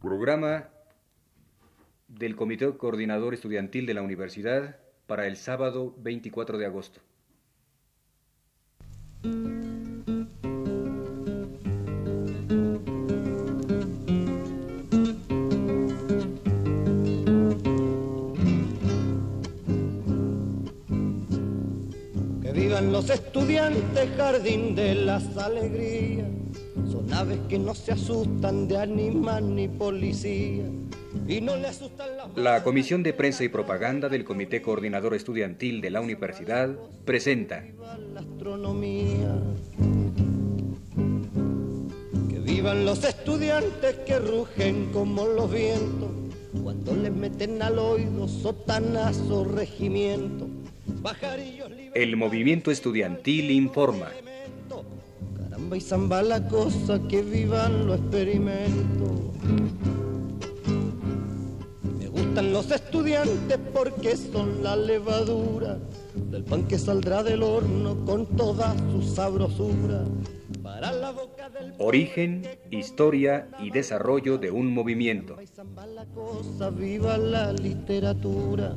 Programa del Comité Coordinador Estudiantil de la Universidad para el sábado 24 de agosto. Que vivan los estudiantes, jardín de las alegrías. Aves que no se asustan de animal ni policía. Y no le asustan las La Comisión de Prensa y Propaganda del Comité Coordinador Estudiantil de la Universidad presenta la astronomía. Que vivan los estudiantes que rugen como los vientos cuando les meten al oído sotanazo regimiento. El Movimiento Estudiantil informa. Caramba y zamba la cosa que vivan los experimentos. Me gustan los estudiantes porque son la levadura del pan que saldrá del horno con toda su sabrosura. Para la boca del Origen, historia y desarrollo de un movimiento. y zamba la cosa, viva la literatura.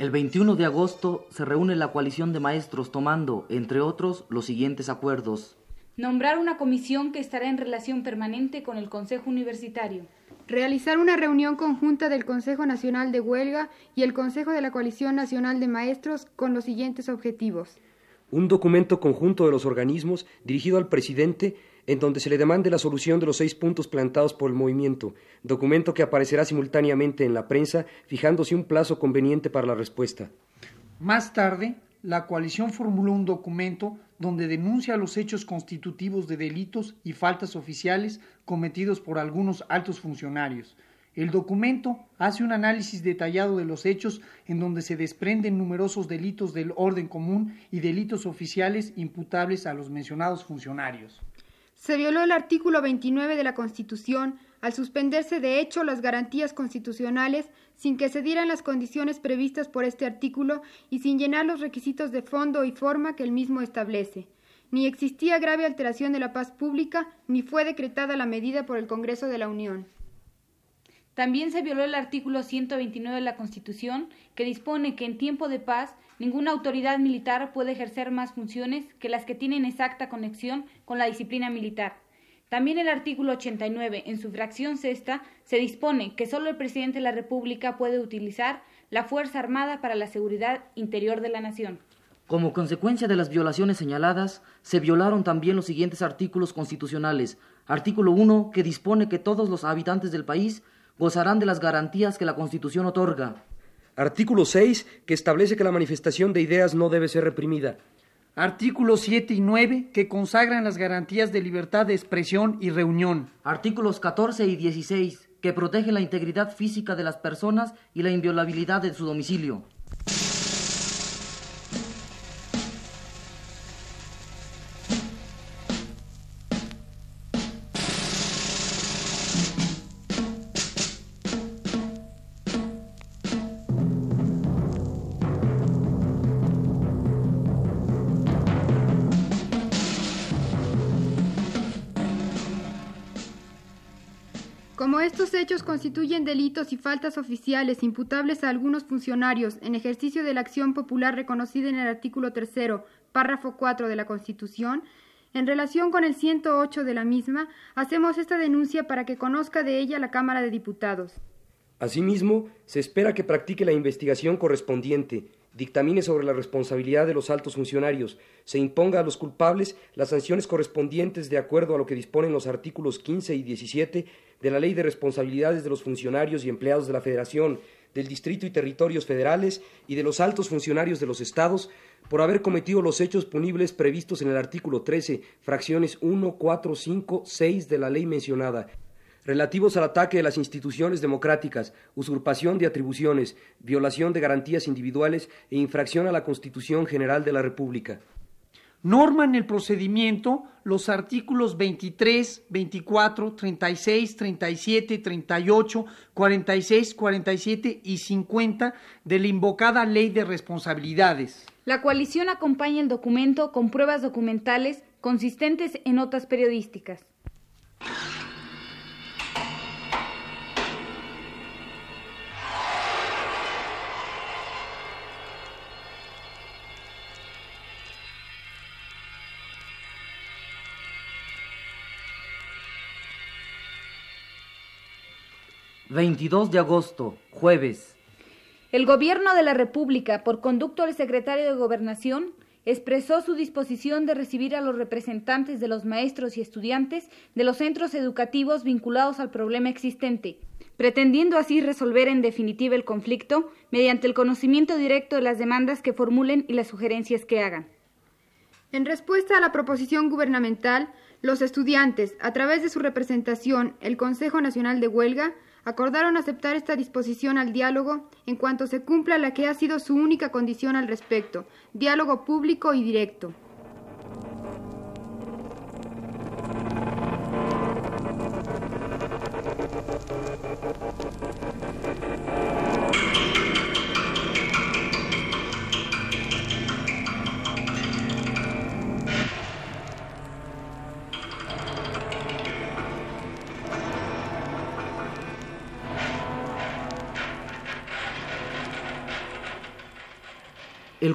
El 21 de agosto se reúne la coalición de maestros tomando, entre otros, los siguientes acuerdos. Nombrar una comisión que estará en relación permanente con el Consejo Universitario. Realizar una reunión conjunta del Consejo Nacional de Huelga y el Consejo de la Coalición Nacional de Maestros con los siguientes objetivos. un documento conjunto de los organismos dirigido al presidente en donde se le demande la solución de los seis puntos plantados por el movimiento, documento que aparecerá simultáneamente en la prensa, fijándose un plazo conveniente para la respuesta. Más tarde, la coalición formuló un documento donde denuncia los hechos constitutivos de delitos y faltas oficiales cometidos por algunos altos funcionarios. El documento hace un análisis detallado de los hechos en donde se desprenden numerosos delitos del orden común y delitos oficiales imputables a los mencionados funcionarios. Se violó el artículo 29 de la Constitución al suspenderse de hecho las garantías constitucionales sin que se dieran las condiciones previstas por este artículo y sin llenar los requisitos de fondo y forma que el mismo establece. Ni existía grave alteración de la paz pública, ni fue decretada la medida por el Congreso de la Unión. También se violó el artículo 129 de la Constitución, que dispone que en tiempo de paz ninguna autoridad militar puede ejercer más funciones que las que tienen exacta conexión con la disciplina militar. También el artículo 89, en su fracción sexta, se dispone que solo el presidente de la República puede utilizar la Fuerza Armada para la seguridad interior de la nación. Como consecuencia de las violaciones señaladas, se violaron también los siguientes artículos constitucionales. Artículo 1, que dispone que todos los habitantes del país gozarán de las garantías que la Constitución otorga. Artículo 6, que establece que la manifestación de ideas no debe ser reprimida. Artículos 7 y 9 que consagran las garantías de libertad de expresión y reunión. Artículos 14 y 16, que protegen la integridad física de las personas y la inviolabilidad de su domicilio. Hechos constituyen delitos y faltas oficiales imputables a algunos funcionarios en ejercicio de la acción popular reconocida en el artículo tercero, párrafo 4 de la Constitución, en relación con el 108 de la misma, hacemos esta denuncia para que conozca de ella la Cámara de Diputados. Asimismo, se espera que practique la investigación correspondiente, dictamine sobre la responsabilidad de los altos funcionarios, se imponga a los culpables las sanciones correspondientes de acuerdo a lo que disponen los artículos 15 y 17 de la Ley de Responsabilidades de los Funcionarios y Empleados de la Federación, del Distrito y Territorios Federales y de los altos funcionarios de los estados por haber cometido los hechos punibles previstos en el artículo 13, fracciones 1, 4, 5, 6 de la ley mencionada, relativos al ataque de las instituciones democráticas, usurpación de atribuciones, violación de garantías individuales e infracción a la Constitución General de la República. Norman el procedimiento los artículos 23, 24, 36, 37, 38, 46, 47 y 50 de la invocada Ley de Responsabilidades. La coalición acompaña el documento con pruebas documentales consistentes en notas periodísticas. 22 de agosto, jueves. El Gobierno de la República, por conducto del secretario de Gobernación, expresó su disposición de recibir a los representantes de los maestros y estudiantes de los centros educativos vinculados al problema existente, pretendiendo así resolver en definitiva el conflicto mediante el conocimiento directo de las demandas que formulen y las sugerencias que hagan. En respuesta a la proposición gubernamental, los estudiantes, a través de su representación, el Consejo Nacional de Huelga, acordaron aceptar esta disposición al diálogo en cuanto se cumpla la que ha sido su única condición al respecto, diálogo público y directo.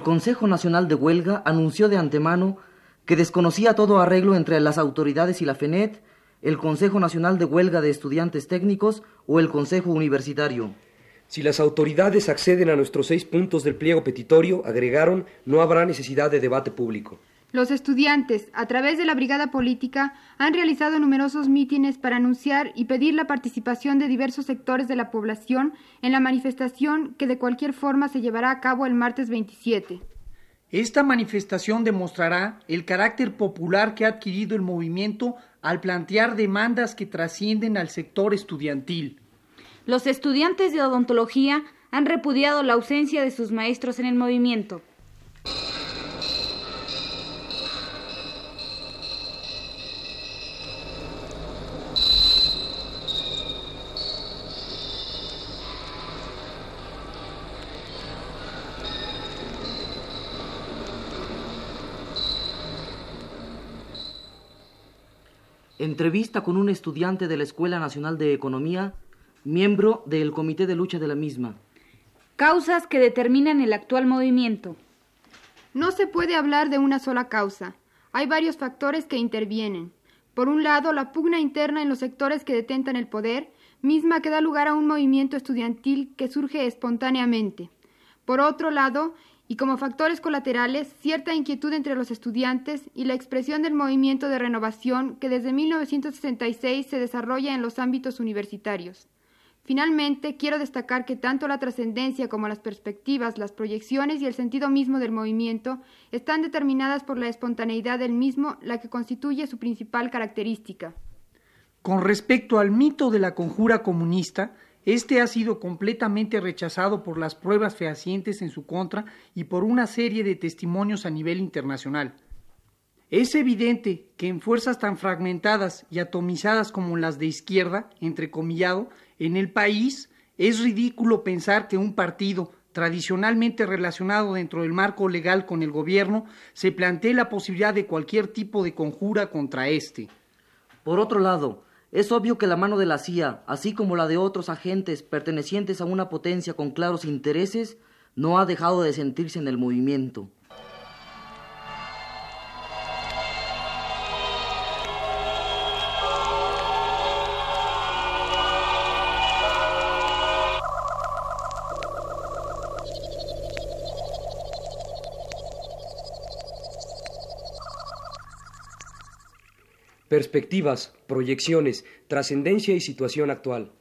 Consejo Nacional de Huelga anunció de antemano que desconocía todo arreglo entre las autoridades y la FENET, el Consejo Nacional de Huelga de Estudiantes Técnicos o el Consejo Universitario. Si las autoridades acceden a nuestros seis puntos del pliego petitorio, agregaron, no habrá necesidad de debate público. Los estudiantes, a través de la Brigada Política, han realizado numerosos mítines para anunciar y pedir la participación de diversos sectores de la población en la manifestación que de cualquier forma se llevará a cabo el martes 27. Esta manifestación demostrará el carácter popular que ha adquirido el movimiento al plantear demandas que trascienden al sector estudiantil. Los estudiantes de odontología han repudiado la ausencia de sus maestros en el movimiento. Entrevista con un estudiante de la Escuela Nacional de Economía, miembro del Comité de Lucha de la misma. Causas que determinan el actual movimiento. No se puede hablar de una sola causa. Hay varios factores que intervienen. Por un lado, la pugna interna en los sectores que detentan el poder, misma que da lugar a un movimiento estudiantil que surge espontáneamente. Por otro lado, y como factores colaterales cierta inquietud entre los estudiantes y la expresión del movimiento de renovación que desde 1966 se desarrolla en los ámbitos universitarios. Finalmente, quiero destacar que tanto la trascendencia como las perspectivas, las proyecciones y el sentido mismo del movimiento están determinadas por la espontaneidad del mismo, la que constituye su principal característica. Con respecto al mito de la conjura comunista, este ha sido completamente rechazado por las pruebas fehacientes en su contra y por una serie de testimonios a nivel internacional. Es evidente que en fuerzas tan fragmentadas y atomizadas como las de izquierda, entrecomillado, en el país es ridículo pensar que un partido tradicionalmente relacionado dentro del marco legal con el gobierno se plantee la posibilidad de cualquier tipo de conjura contra éste. Por otro lado, es obvio que la mano de la CIA, así como la de otros agentes pertenecientes a una potencia con claros intereses, no ha dejado de sentirse en el movimiento. Perspectivas, proyecciones, trascendencia y situación actual.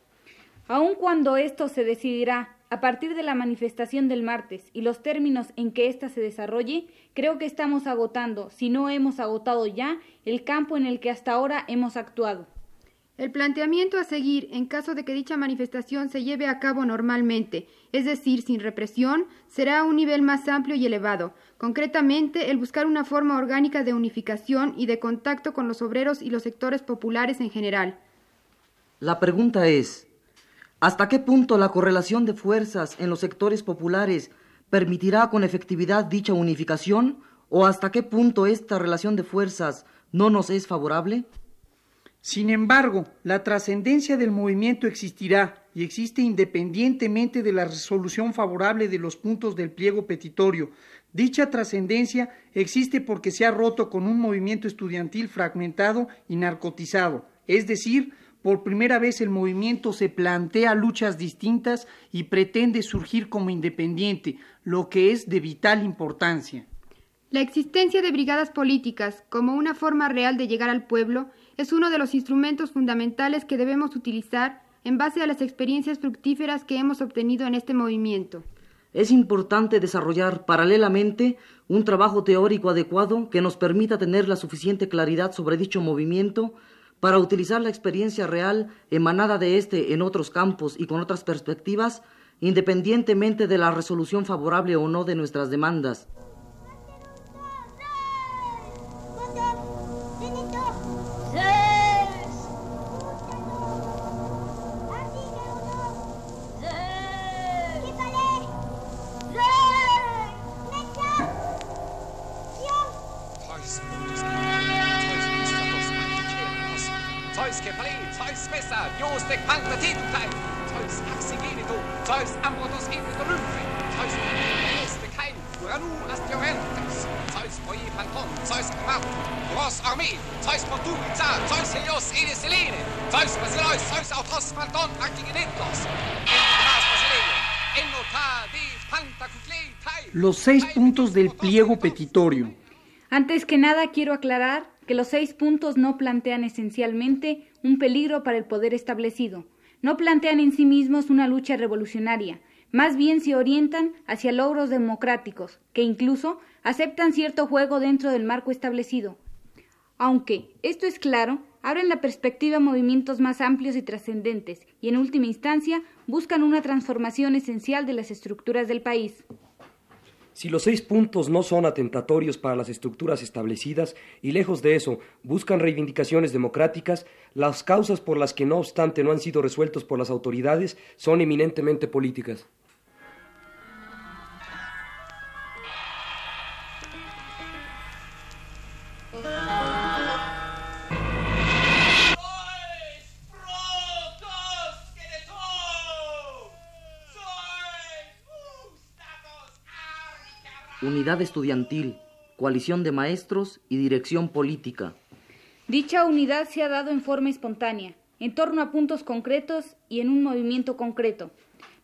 Aun cuando esto se decidirá a partir de la manifestación del martes y los términos en que ésta se desarrolle, creo que estamos agotando, si no hemos agotado ya, el campo en el que hasta ahora hemos actuado. El planteamiento a seguir en caso de que dicha manifestación se lleve a cabo normalmente, es decir, sin represión, será a un nivel más amplio y elevado, concretamente el buscar una forma orgánica de unificación y de contacto con los obreros y los sectores populares en general. La pregunta es, ¿hasta qué punto la correlación de fuerzas en los sectores populares permitirá con efectividad dicha unificación o hasta qué punto esta relación de fuerzas no nos es favorable? Sin embargo, la trascendencia del movimiento existirá y existe independientemente de la resolución favorable de los puntos del pliego petitorio. Dicha trascendencia existe porque se ha roto con un movimiento estudiantil fragmentado y narcotizado, es decir, por primera vez el movimiento se plantea luchas distintas y pretende surgir como independiente, lo que es de vital importancia. La existencia de brigadas políticas como una forma real de llegar al pueblo es uno de los instrumentos fundamentales que debemos utilizar en base a las experiencias fructíferas que hemos obtenido en este movimiento. Es importante desarrollar paralelamente un trabajo teórico adecuado que nos permita tener la suficiente claridad sobre dicho movimiento para utilizar la experiencia real emanada de éste en otros campos y con otras perspectivas, independientemente de la resolución favorable o no de nuestras demandas. Los seis puntos del pliego petitorio. Antes que nada quiero aclarar que los seis puntos no plantean esencialmente un peligro para el poder establecido, no plantean en sí mismos una lucha revolucionaria, más bien se orientan hacia logros democráticos, que incluso aceptan cierto juego dentro del marco establecido. Aunque, esto es claro, abren la perspectiva a movimientos más amplios y trascendentes, y en última instancia buscan una transformación esencial de las estructuras del país. Si los seis puntos no son atentatorios para las estructuras establecidas y lejos de eso buscan reivindicaciones democráticas, las causas por las que no obstante no han sido resueltos por las autoridades son eminentemente políticas. Unidad Estudiantil, Coalición de Maestros y Dirección Política. Dicha unidad se ha dado en forma espontánea, en torno a puntos concretos y en un movimiento concreto.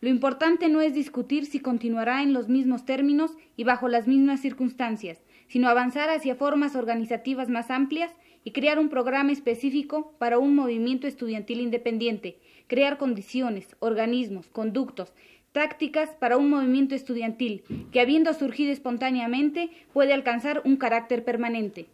Lo importante no es discutir si continuará en los mismos términos y bajo las mismas circunstancias, sino avanzar hacia formas organizativas más amplias y crear un programa específico para un movimiento estudiantil independiente, crear condiciones, organismos, conductos, tácticas para un movimiento estudiantil que, habiendo surgido espontáneamente, puede alcanzar un carácter permanente.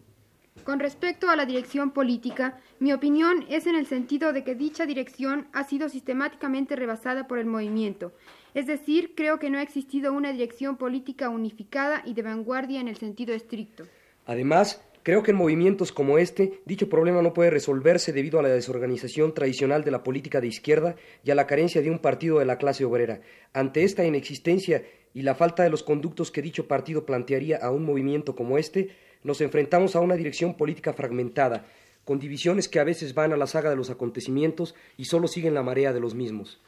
Con respecto a la dirección política, mi opinión es en el sentido de que dicha dirección ha sido sistemáticamente rebasada por el movimiento. Es decir, creo que no ha existido una dirección política unificada y de vanguardia en el sentido estricto. Además, Creo que en movimientos como este, dicho problema no puede resolverse debido a la desorganización tradicional de la política de izquierda y a la carencia de un partido de la clase obrera. Ante esta inexistencia y la falta de los conductos que dicho partido plantearía a un movimiento como este, nos enfrentamos a una dirección política fragmentada, con divisiones que a veces van a la saga de los acontecimientos y solo siguen la marea de los mismos.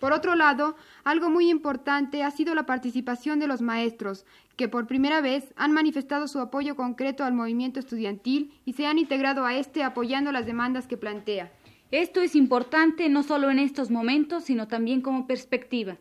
Por otro lado, algo muy importante ha sido la participación de los maestros, que por primera vez han manifestado su apoyo concreto al movimiento estudiantil y se han integrado a este apoyando las demandas que plantea. Esto es importante no solo en estos momentos, sino también como perspectiva.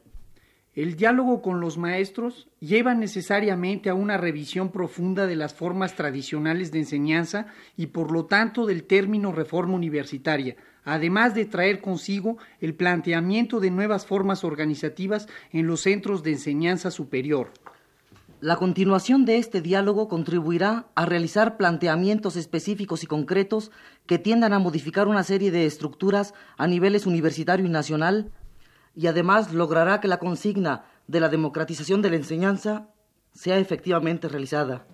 El diálogo con los maestros lleva necesariamente a una revisión profunda de las formas tradicionales de enseñanza y por lo tanto del término reforma universitaria, además de traer consigo el planteamiento de nuevas formas organizativas en los centros de enseñanza superior. La continuación de este diálogo contribuirá a realizar planteamientos específicos y concretos que tiendan a modificar una serie de estructuras a niveles universitario y nacional y además logrará que la consigna de la democratización de la enseñanza sea efectivamente realizada.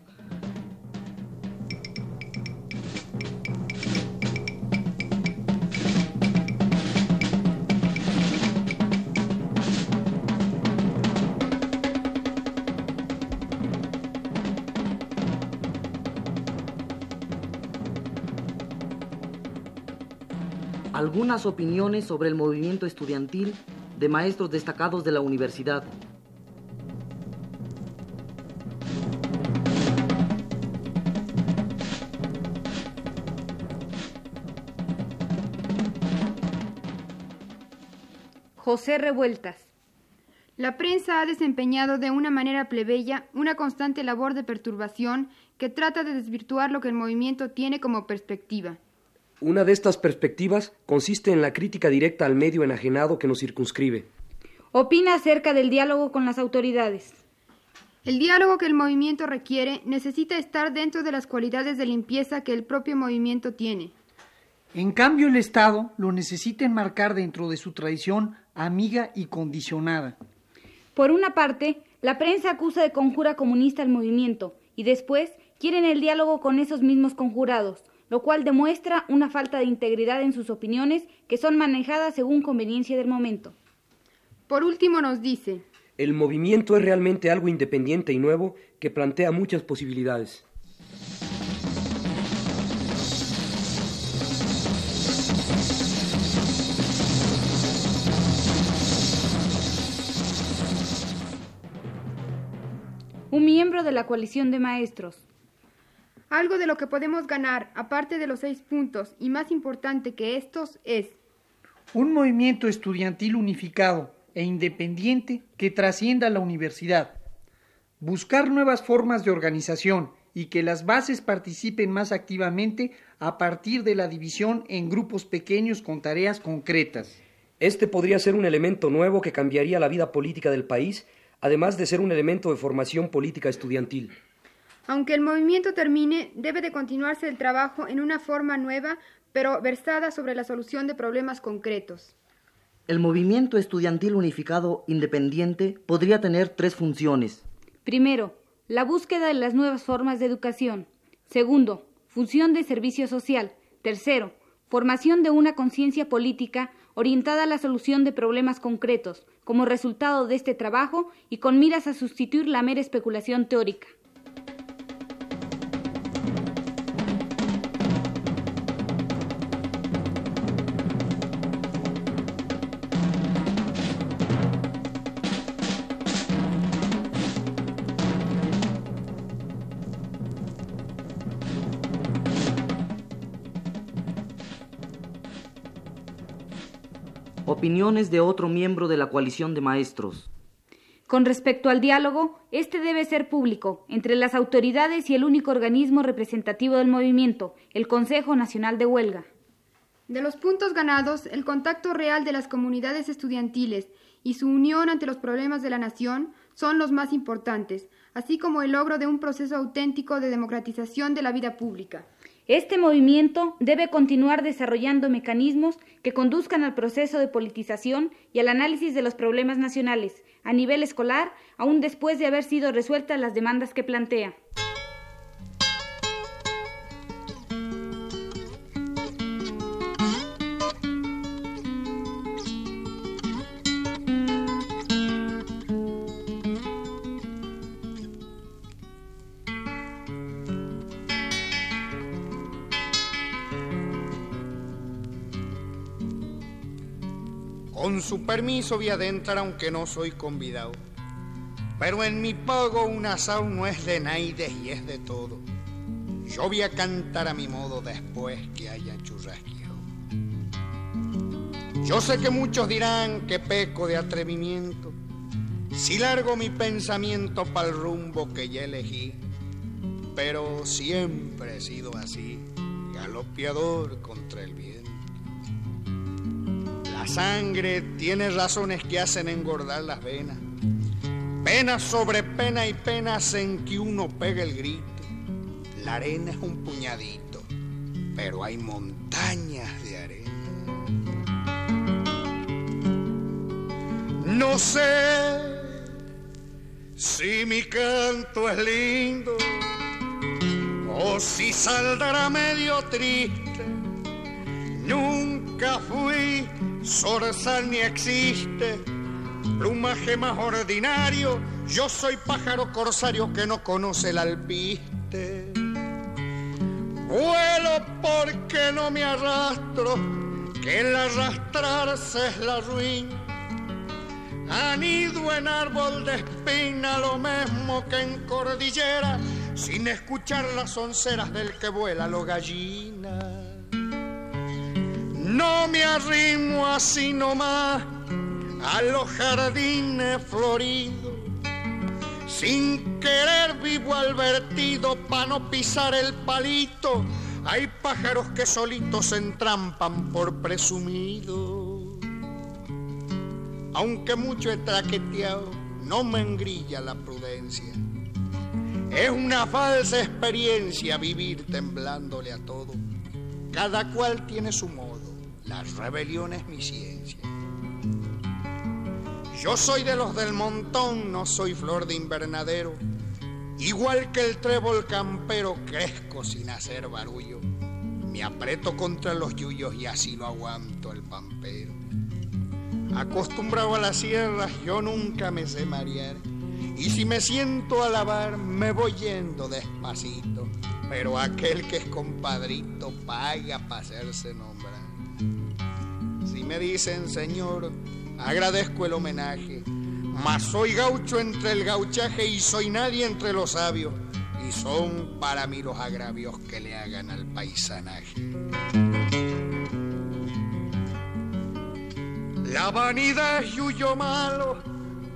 Algunas opiniones sobre el movimiento estudiantil de maestros destacados de la universidad. José Revueltas. La prensa ha desempeñado de una manera plebeya una constante labor de perturbación que trata de desvirtuar lo que el movimiento tiene como perspectiva. Una de estas perspectivas consiste en la crítica directa al medio enajenado que nos circunscribe. Opina acerca del diálogo con las autoridades. El diálogo que el movimiento requiere necesita estar dentro de las cualidades de limpieza que el propio movimiento tiene. En cambio, el Estado lo necesita enmarcar dentro de su tradición amiga y condicionada. Por una parte, la prensa acusa de conjura comunista al movimiento y después quieren el diálogo con esos mismos conjurados, lo cual demuestra una falta de integridad en sus opiniones que son manejadas según conveniencia del momento. Por último nos dice, el movimiento es realmente algo independiente y nuevo que plantea muchas posibilidades. Un miembro de la coalición de maestros, algo de lo que podemos ganar, aparte de los seis puntos, y más importante que estos, es un movimiento estudiantil unificado e independiente que trascienda la universidad. Buscar nuevas formas de organización y que las bases participen más activamente a partir de la división en grupos pequeños con tareas concretas. Este podría ser un elemento nuevo que cambiaría la vida política del país, además de ser un elemento de formación política estudiantil. Aunque el movimiento termine, debe de continuarse el trabajo en una forma nueva, pero versada sobre la solución de problemas concretos. El movimiento estudiantil unificado independiente podría tener tres funciones. Primero, la búsqueda de las nuevas formas de educación. Segundo, función de servicio social. Tercero, formación de una conciencia política orientada a la solución de problemas concretos, como resultado de este trabajo y con miras a sustituir la mera especulación teórica. Opiniones de otro miembro de la coalición de maestros. Con respecto al diálogo, este debe ser público entre las autoridades y el único organismo representativo del movimiento, el Consejo Nacional de Huelga. De los puntos ganados, el contacto real de las comunidades estudiantiles y su unión ante los problemas de la nación son los más importantes, así como el logro de un proceso auténtico de democratización de la vida pública. Este movimiento debe continuar desarrollando mecanismos que conduzcan al proceso de politización y al análisis de los problemas nacionales a nivel escolar, aún después de haber sido resueltas las demandas que plantea. Permiso voy a adentrar aunque no soy convidado. Pero en mi pago un asado no es de naides y es de todo. Yo voy a cantar a mi modo después que haya churrasqueado. Yo sé que muchos dirán que peco de atrevimiento, Si largo mi pensamiento para el rumbo que ya elegí, pero siempre he sido así, galopeador contra el viento. La sangre tiene razones que hacen engordar las venas, pena sobre pena y penas en que uno pega el grito. La arena es un puñadito, pero hay montañas de arena. No sé si mi canto es lindo o si saldrá medio triste. Nunca fui zorzal ni existe plumaje más ordinario. Yo soy pájaro corsario que no conoce el alpiste. Vuelo porque no me arrastro, que el arrastrarse es la ruina. Anido en árbol de espina, lo mismo que en cordillera, sin escuchar las onceras del que vuela lo gallina. No me arrimo así nomás a los jardines floridos, sin querer vivo al vertido pa' no pisar el palito. Hay pájaros que solitos se entrampan por presumido. Aunque mucho he traqueteado, no me engrilla la prudencia. Es una falsa experiencia vivir temblándole a todo. Cada cual tiene su modo. La rebelión es mi ciencia. Yo soy de los del montón, no soy flor de invernadero. Igual que el trébol campero, crezco sin hacer barullo. Me aprieto contra los yuyos y así lo aguanto el pampero. Acostumbrado a las sierras, yo nunca me sé marear. Y si me siento a lavar, me voy yendo despacito. Pero aquel que es compadrito paga para hacerse nombrar. Me dicen, señor, agradezco el homenaje. Mas soy gaucho entre el gauchaje y soy nadie entre los sabios. Y son para mí los agravios que le hagan al paisanaje. La vanidad es yuyo malo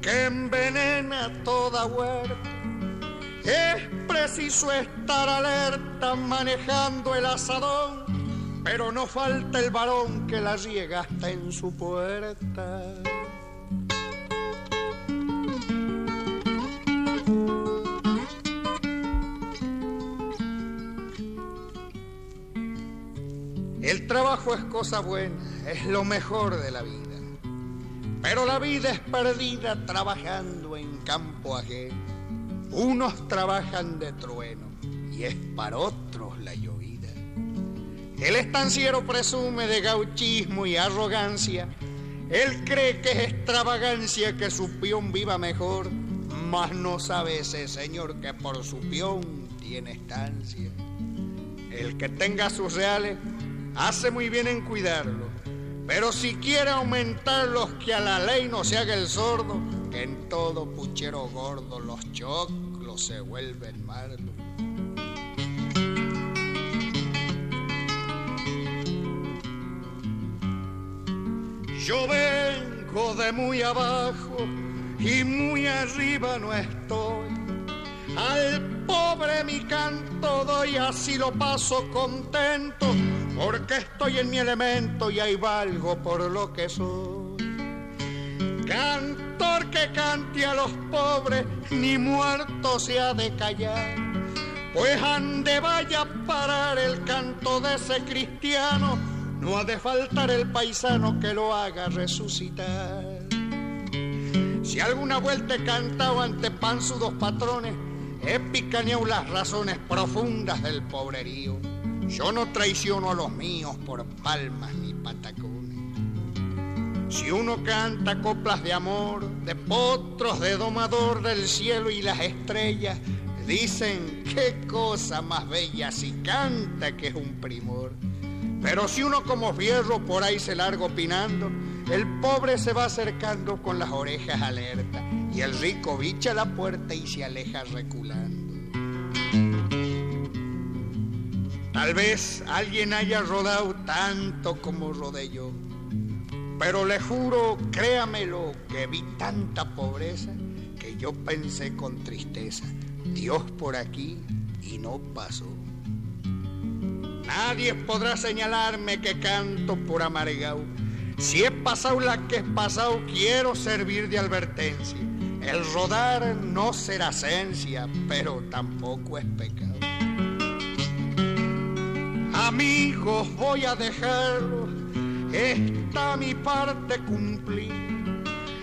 que envenena toda huerta. Es preciso estar alerta manejando el asadón, pero no falta el varón que la riega hasta en su puerta. El trabajo es cosa buena, es lo mejor de la vida. Pero la vida es perdida trabajando en campo ajeno. Unos trabajan de trueno y es para otros la llovida. El estanciero presume de gauchismo y arrogancia. Él cree que es extravagancia que su peón viva mejor, mas no sabe ese señor que por su peón tiene estancia. El que tenga sus reales hace muy bien en cuidarlo pero si quiere aumentarlos, que a la ley no se haga el sordo, que en todo puchero gordo los choclos se vuelven malos. Yo vengo de muy abajo y muy arriba no estoy. Al pobre mi canto doy, así lo paso contento porque estoy en mi elemento y ahí valgo por lo que soy. Cantor que cante a los pobres, ni muerto se ha de callar, pues ande vaya a parar el canto de ese cristiano, no ha de faltar el paisano que lo haga resucitar. Si alguna vuelta he cantado ante panzudos patrones, he picaneado las razones profundas del pobrerío yo no traiciono a los míos por palmas ni patacones. Si uno canta coplas de amor, de potros, de domador del cielo y las estrellas, dicen qué cosa más bella si canta que es un primor. Pero si uno como fierro por ahí se larga opinando, el pobre se va acercando con las orejas alertas y el rico bicha la puerta y se aleja reculando. Tal vez alguien haya rodado tanto como rodé yo, pero le juro, créamelo, que vi tanta pobreza Y yo pensé con tristeza, Dios por aquí y no pasó. Nadie podrá señalarme que canto por amargao. Si he pasado la que he pasado, quiero servir de advertencia. El rodar no será esencia, pero tampoco es pecado. Amigos, voy a dejarlo, esta mi parte cumplir.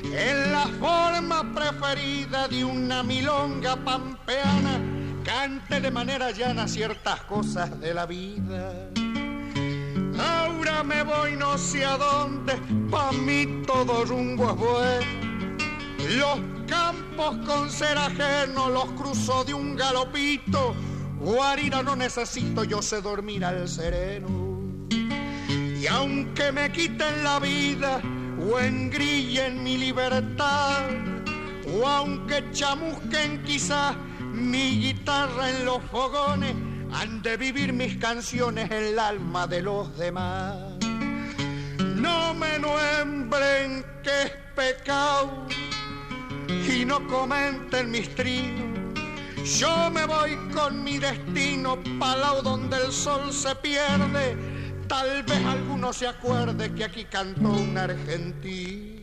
En la forma preferida de una milonga pampeana, cante de manera llana ciertas cosas de la vida. Ahora me voy no sé a dónde, pa' mí todo rumbo es bueno. Los campos con ser ajeno los cruzo de un galopito. Guarina no necesito, yo sé dormir al sereno. Y aunque me quiten la vida o engrillen mi libertad, o aunque chamusquen quizás mi guitarra en los fogones, han de vivir mis canciones en el alma de los demás. No me nombren que es pecado y no comenten mis trinos. Yo me voy con mi destino palao donde el sol se pierde. Tal vez alguno se acuerde que aquí cantó un argentino.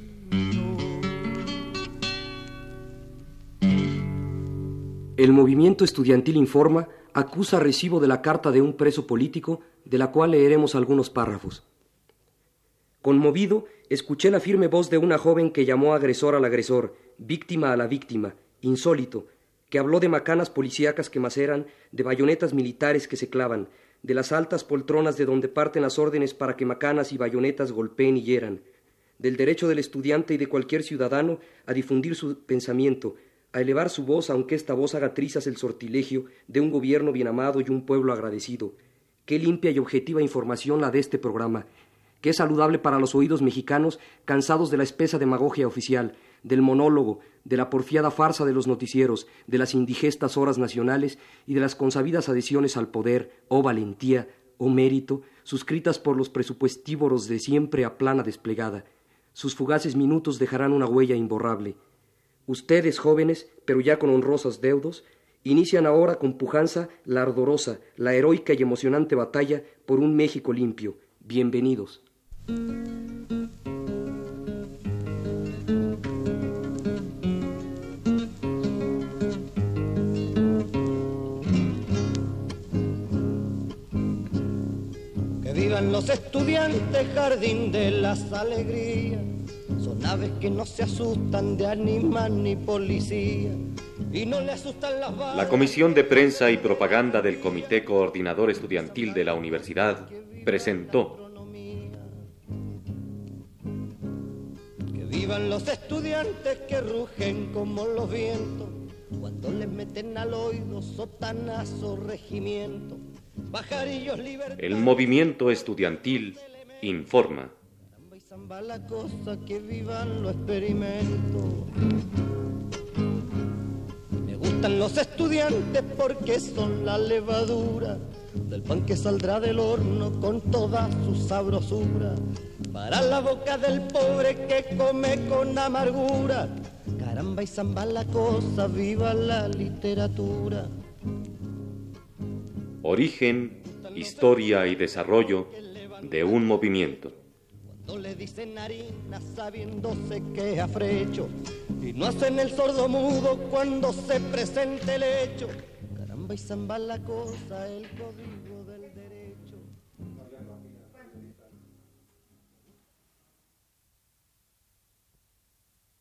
El movimiento estudiantil Informa acusa recibo de la carta de un preso político, de la cual leeremos algunos párrafos. Conmovido, escuché la firme voz de una joven que llamó agresor al agresor, víctima a la víctima, insólito, que habló de macanas policíacas que maceran, de bayonetas militares que se clavan, de las altas poltronas de donde parten las órdenes para que macanas y bayonetas golpeen y hieran, del derecho del estudiante y de cualquier ciudadano a difundir su pensamiento, a elevar su voz aunque esta voz haga trizas el sortilegio de un gobierno bien amado y un pueblo agradecido. Qué limpia y objetiva información la de este programa, es saludable para los oídos mexicanos cansados de la espesa demagogia oficial, del monólogo, de la porfiada farsa de los noticieros, de las indigestas horas nacionales y de las consabidas adhesiones al poder, o oh valentía, o oh mérito, suscritas por los presupuestívoros de siempre a plana desplegada. Sus fugaces minutos dejarán una huella imborrable. Ustedes, jóvenes, pero ya con honrosos deudos, inician ahora con pujanza la ardorosa, la heroica y emocionante batalla por un México limpio. Bienvenidos. Que vivan los estudiantes, jardín de las alegrías aves que no se asustan de animal ni policía. Y no le asustan las balas. La Comisión de Prensa y Propaganda del Comité Coordinador Estudiantil de la Universidad presentó Que vivan los estudiantes que rugen como los vientos cuando les meten al oído sotanazo regimiento. Bajarillos libertad. El movimiento estudiantil informa. Zamba la cosa que vivan los experimentos. Me gustan los estudiantes porque son la levadura del pan que saldrá del horno con toda su sabrosura. Para la boca del pobre que come con amargura. Caramba y zamba la cosa, viva la literatura. Origen, historia y desarrollo de un movimiento. No le dicen harina sabiéndose que es afrecho y no hacen el sordo mudo cuando se presente el hecho. Caramba y zamba la cosa, el código.